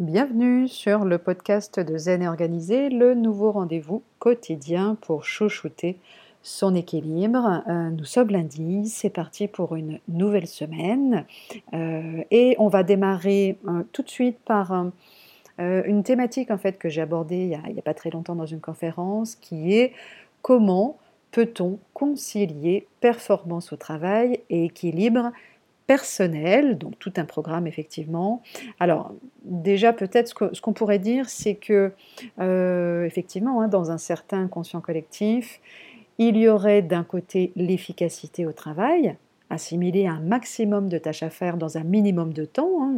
Bienvenue sur le podcast de Zen et Organisé, le nouveau rendez-vous quotidien pour chouchouter son équilibre. Euh, nous sommes lundi, c'est parti pour une nouvelle semaine euh, et on va démarrer euh, tout de suite par une thématique en fait que j'ai abordée il n'y a, pas très longtemps dans une conférence qui est comment peut-on concilier performance au travail et équilibre personnel, donc tout un programme effectivement. Alors déjà peut-être ce qu'on pourrait dire, c'est que euh, effectivement, hein, dans un certain conscient collectif, il y aurait d'un côté l'efficacité au travail, assimiler un maximum de tâches à faire dans un minimum de temps, hein,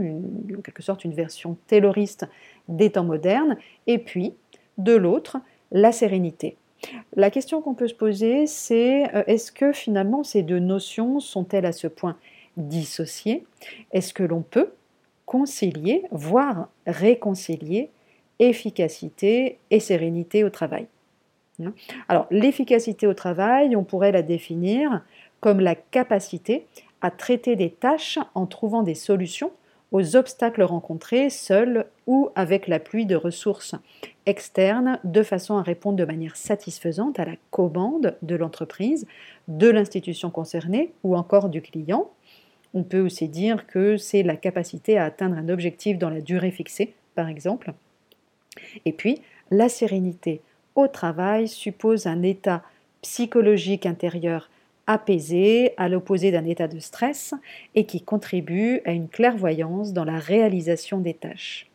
en quelque sorte une version tayloriste des temps modernes, et puis de l'autre, la sérénité. La question qu'on peut se poser, c'est euh, est-ce que finalement ces deux notions sont-elles à ce point dissocier, est-ce que l'on peut concilier, voire réconcilier efficacité et sérénité au travail hein? Alors l'efficacité au travail, on pourrait la définir comme la capacité à traiter des tâches en trouvant des solutions aux obstacles rencontrés seul ou avec l'appui de ressources externes de façon à répondre de manière satisfaisante à la commande de l'entreprise, de l'institution concernée ou encore du client on peut aussi dire que c'est la capacité à atteindre un objectif dans la durée fixée, par exemple. Et puis, la sérénité au travail suppose un état psychologique intérieur apaisé, à l'opposé d'un état de stress, et qui contribue à une clairvoyance dans la réalisation des tâches.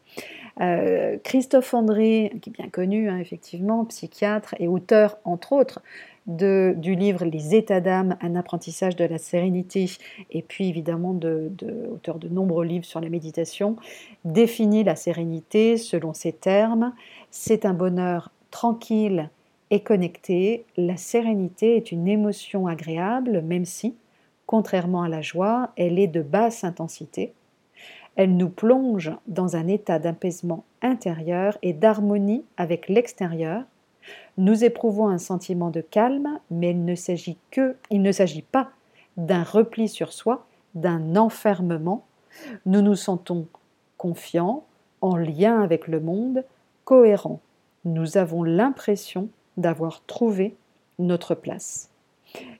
Euh, Christophe André, qui est bien connu, hein, effectivement, psychiatre et auteur, entre autres, du livre Les états d'âme, un apprentissage de la sérénité, et puis évidemment de, auteur de nombreux livres sur la méditation, définit la sérénité selon ces termes. C'est un bonheur tranquille et connecté. La sérénité est une émotion agréable, même si, contrairement à la joie, elle est de basse intensité. Elle nous plonge dans un état d'apaisement intérieur et d'harmonie avec l'extérieur nous éprouvons un sentiment de calme, mais il ne s'agit que, ne s'agit pas d'un repli sur soi, d'un enfermement. Nous nous sentons confiants, en lien avec le monde, cohérents. Nous avons l'impression d'avoir trouvé notre place.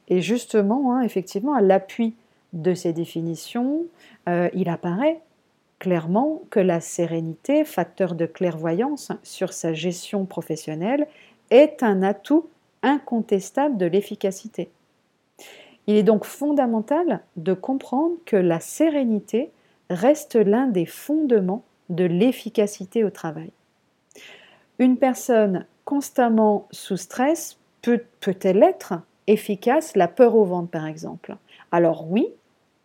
Et justement, hein, effectivement, à l'appui de ces définitions, euh, il apparaît clairement que la sérénité, facteur de clairvoyance sur sa gestion professionnelle, est un atout incontestable de l'efficacité. Il est donc fondamental de comprendre que la sérénité reste l'un des fondements de l'efficacité au travail. Une personne constamment sous stress peut, peut-elle être efficace, la peur au ventre par exemple? Alors oui,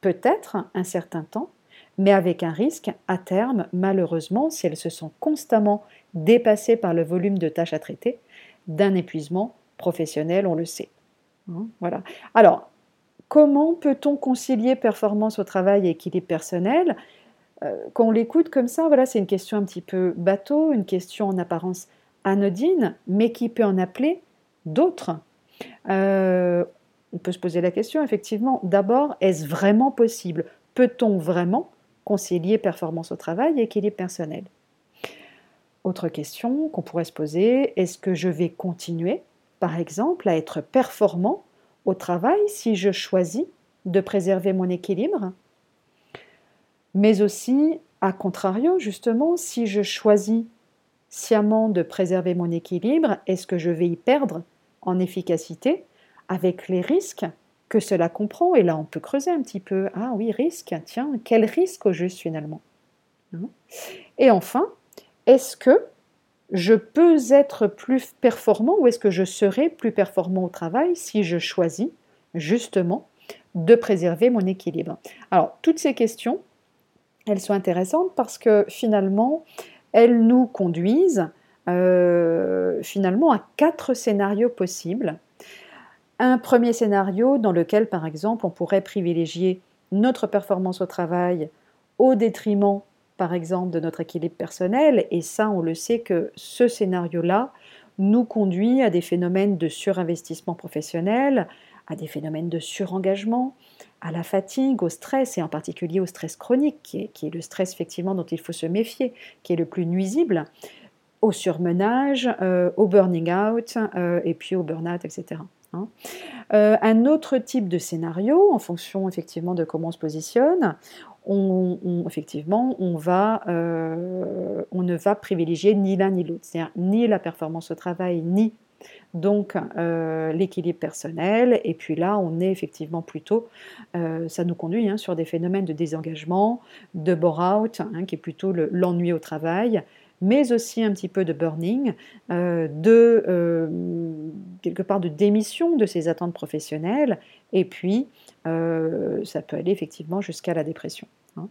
peut-être un certain temps, mais avec un risque à terme, malheureusement, si elle se sent constamment dépassée par le volume de tâches à traiter, d'un épuisement professionnel, on le sait. Hein, voilà. Alors, comment peut-on concilier performance au travail et équilibre personnel? Euh, Quand on l'écoute comme ça, voilà, c'est une question un petit peu bateau, une question en apparence anodine, mais qui peut en appeler d'autres. Euh, on peut se poser la question, effectivement, d'abord, est-ce vraiment possible? Peut-on vraiment concilier performance au travail et équilibre personnel? Autre question qu'on pourrait se poser, est-ce que je vais continuer, par exemple, à être performant au travail si je choisis de préserver mon équilibre Mais aussi, à contrario, justement, si je choisis sciemment de préserver mon équilibre, est-ce que je vais y perdre en efficacité avec les risques que cela comprend? Et là, on peut creuser un petit peu. Ah oui, risque, tiens, quel risque au juste finalement hein? Et enfin, est-ce que je peux être plus performant ou est-ce que je serai plus performant au travail si je choisis justement de préserver mon équilibre? Alors, toutes ces questions, elles sont intéressantes parce que finalement, elles nous conduisent euh, finalement à quatre scénarios possibles. Un premier scénario dans lequel, par exemple, on pourrait privilégier notre performance au travail au détriment par exemple, de notre équilibre personnel. Et ça, on le sait que ce scénario-là nous conduit à des phénomènes de surinvestissement professionnel, à des phénomènes de surengagement, à la fatigue, au stress, et en particulier au stress chronique, qui est, le stress effectivement dont il faut se méfier, qui est le plus nuisible, au surmenage, euh, au burning out, euh, et puis au burn-out, etc. Hein. Euh, un autre type de scénario, en fonction effectivement de comment on se positionne, on, effectivement, on, va, on ne va privilégier ni l'un ni l'autre, c'est-à-dire ni la performance au travail, ni donc l'équilibre personnel, et puis là on est effectivement plutôt, ça nous conduit hein, sur des phénomènes de désengagement, de bore-out, hein, qui est plutôt l'ennui au travail, mais aussi un petit peu de burning, euh, de euh, quelque part de démission de ses attentes professionnelles, et puis euh, ça peut aller effectivement jusqu'à la dépression. Hein.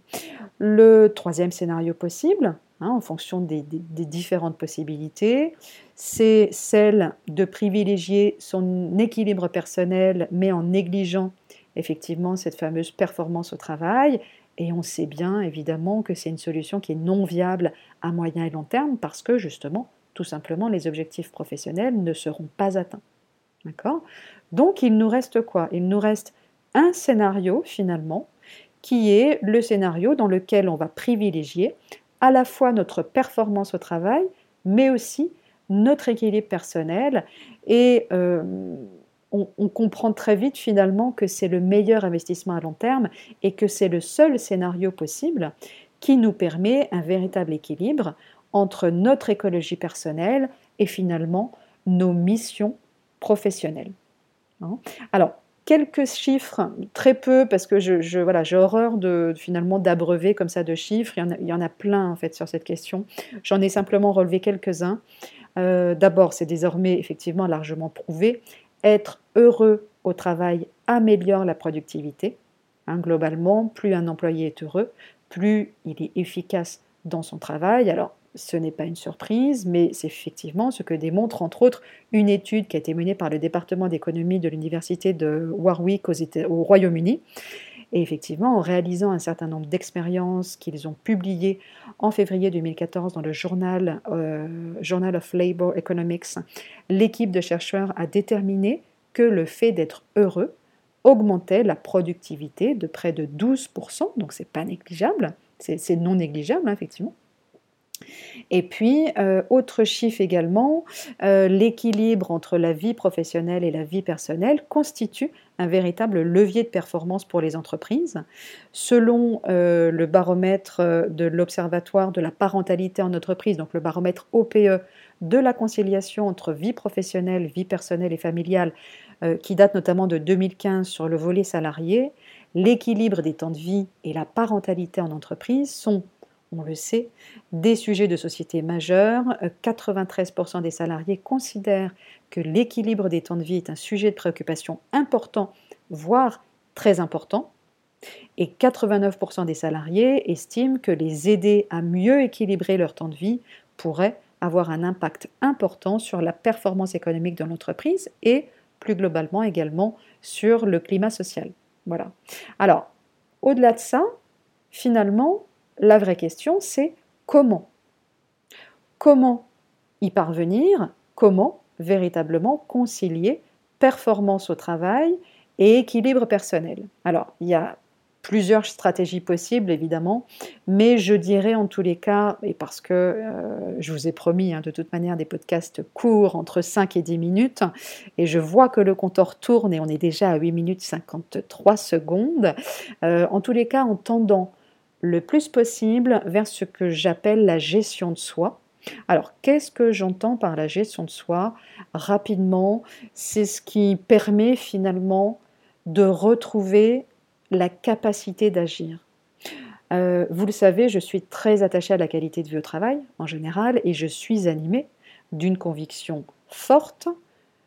Le troisième scénario possible, hein, en fonction des, différentes possibilités, c'est celle de privilégier son équilibre personnel, mais en négligeant effectivement cette fameuse performance au travail et on sait bien évidemment que c'est une solution qui est non viable à moyen et long terme parce que justement, tout simplement, les objectifs professionnels ne seront pas atteints. D'accord? Donc il nous reste quoi? Il nous reste un scénario finalement qui est le scénario dans lequel on va privilégier à la fois notre performance au travail, mais aussi notre équilibre personnel et euh, on, comprend très vite finalement que c'est le meilleur investissement à long terme et que c'est le seul scénario possible qui nous permet un véritable équilibre entre notre écologie personnelle et finalement nos missions professionnelles. Hein. Alors, quelques chiffres, très peu, parce que je, voilà, j'ai horreur de finalement d'abreuver comme ça de chiffres. Il y, en a, il y, en a, plein en fait sur cette question. J'en ai simplement relevé quelques-uns. Euh, d'abord, c'est désormais effectivement largement prouvé. Être heureux au travail améliore la productivité. Hein, globalement, plus un employé est heureux, plus il est efficace dans son travail. Alors, ce n'est pas une surprise, mais c'est effectivement ce que démontre entre autres une étude qui a été menée par le département d'économie de l'université de Warwick au Royaume-Uni. Et effectivement, en réalisant un certain nombre d'expériences qu'ils ont publiées en février 2014 dans le journal, euh, Journal of Labor Economics, l'équipe de chercheurs a déterminé que le fait d'être heureux augmentait la productivité de près de 12%, donc c'est pas négligeable, c'est non négligeable hein, effectivement. Et puis, euh, autre chiffre également, euh, l'équilibre entre la vie professionnelle et la vie personnelle constitue un véritable levier de performance pour les entreprises. Selon euh, le baromètre de l'Observatoire de la parentalité en entreprise, donc le baromètre OPE de la conciliation entre vie professionnelle, vie personnelle et familiale, qui date notamment de 2015 sur le volet salarié, l'équilibre des temps de vie et la parentalité en entreprise sont on le sait, des sujets de société majeurs. 93% des salariés considèrent que l'équilibre des temps de vie est un sujet de préoccupation important, voire très important. Et 89% des salariés estiment que les aider à mieux équilibrer leur temps de vie pourrait avoir un impact important sur la performance économique de l'entreprise et plus globalement également sur le climat social. Voilà. Alors, au-delà de ça, finalement, la vraie question, c'est comment? Comment y parvenir? Comment véritablement concilier performance au travail et équilibre personnel? Alors, il y a plusieurs stratégies possibles, évidemment, mais je dirais en tous les cas, et parce que euh, je vous ai promis hein, de toute manière des podcasts courts, entre 5 et 10 minutes, et je vois que le compteur tourne et on est déjà à 8 minutes 53 secondes, euh, en tous les cas, en tendant le plus possible vers ce que j'appelle la gestion de soi. Alors, qu'est-ce que j'entends par la gestion de soi Rapidement, c'est ce qui permet finalement de retrouver la capacité d'agir. Euh, vous le savez, je suis très attachée à la qualité de vie au travail en général et je suis animée d'une conviction forte.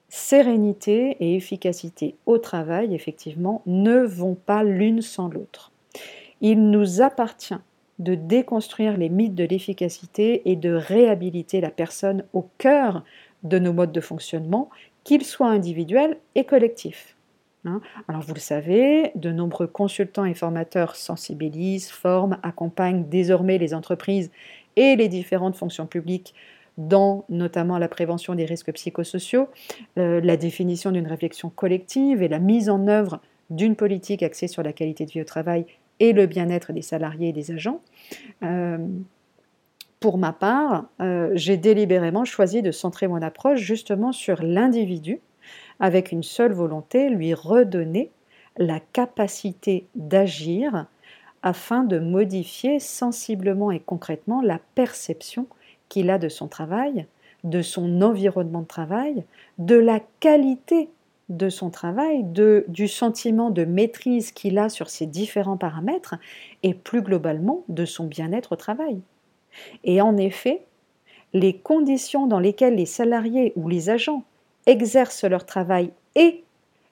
Sérénité et efficacité au travail, effectivement, ne vont pas l'une sans l'autre. Il nous appartient de déconstruire les mythes de l'efficacité et de réhabiliter la personne au cœur de nos modes de fonctionnement, qu'ils soient individuels et collectifs. Hein. Alors vous le savez, de nombreux consultants et formateurs sensibilisent, forment, accompagnent désormais les entreprises et les différentes fonctions publiques dans notamment la prévention des risques psychosociaux, euh, la définition d'une réflexion collective et la mise en œuvre d'une politique axée sur la qualité de vie au travail et le bien-être des salariés et des agents. Euh, pour ma part, euh, j'ai délibérément choisi de centrer mon approche justement sur l'individu, avec une seule volonté, lui redonner la capacité d'agir afin de modifier sensiblement et concrètement la perception qu'il a de son travail, de son environnement de travail, de la qualité de son travail, de, du sentiment de maîtrise qu'il a sur ces différents paramètres et plus globalement de son bien-être au travail. Et en effet, les conditions dans lesquelles les salariés ou les agents exercent leur travail et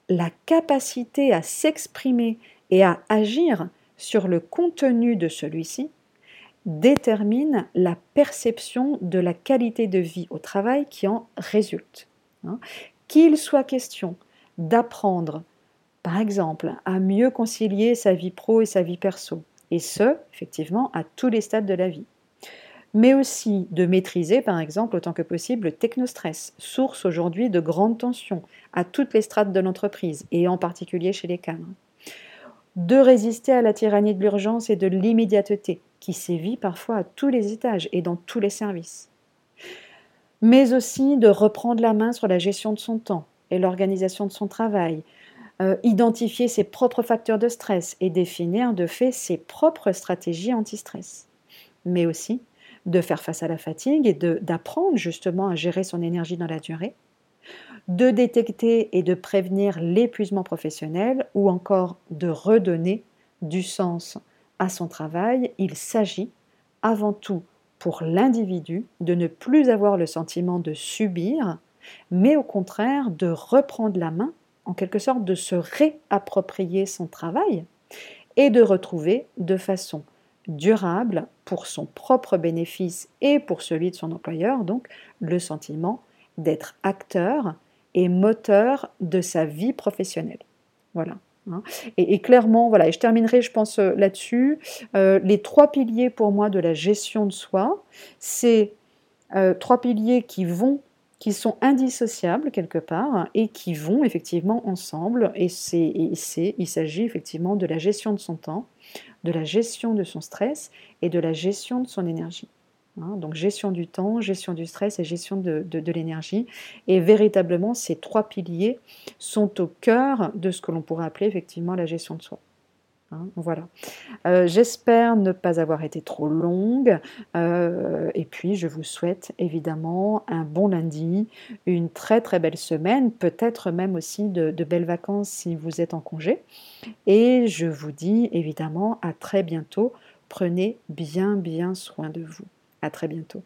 la capacité à s'exprimer et à agir sur le contenu de celui-ci déterminent la perception de la qualité de vie au travail qui en résulte. Hein. Qu'il soit question d'apprendre, par exemple, à mieux concilier sa vie pro et sa vie perso, et ce, effectivement, à tous les stades de la vie. Mais aussi de maîtriser, par exemple, autant que possible, le technostress, source aujourd'hui de grandes tensions à toutes les strates de l'entreprise, et en particulier chez les cadres. De résister à la tyrannie de l'urgence et de l'immédiateté, qui sévit parfois à tous les étages et dans tous les services. Mais aussi de reprendre la main sur la gestion de son temps, et l'organisation de son travail, euh, identifier ses propres facteurs de stress et définir de fait ses propres stratégies anti-stress, mais aussi de faire face à la fatigue et d'apprendre justement à gérer son énergie dans la durée, de détecter et de prévenir l'épuisement professionnel ou encore de redonner du sens à son travail, il s'agit avant tout pour l'individu de ne plus avoir le sentiment de subir, mais au contraire de reprendre la main, en quelque sorte de se réapproprier son travail et de retrouver de façon durable pour son propre bénéfice et pour celui de son employeur, donc le sentiment d'être acteur et moteur de sa vie professionnelle. Voilà. Hein. Et, clairement, voilà, et je terminerai, je pense, euh, là-dessus. Euh, les trois piliers pour moi de la gestion de soi, c'est euh, trois piliers qui vont qui sont indissociables quelque part et qui vont effectivement ensemble. Et, c'est, il s'agit effectivement de la gestion de son temps, de la gestion de son stress et de la gestion de son énergie. Hein. donc gestion du temps, gestion du stress et gestion de, de l'énergie. Et véritablement, ces trois piliers sont au cœur de ce que l'on pourrait appeler effectivement la gestion de soi. Hein, voilà. Euh, j'espère ne pas avoir été trop longue. Euh, et puis, je vous souhaite évidemment un bon lundi, une très très belle semaine, peut-être même aussi de, de belles vacances si vous êtes en congé. Et je vous dis évidemment à très bientôt. Prenez bien bien soin de vous. À très bientôt.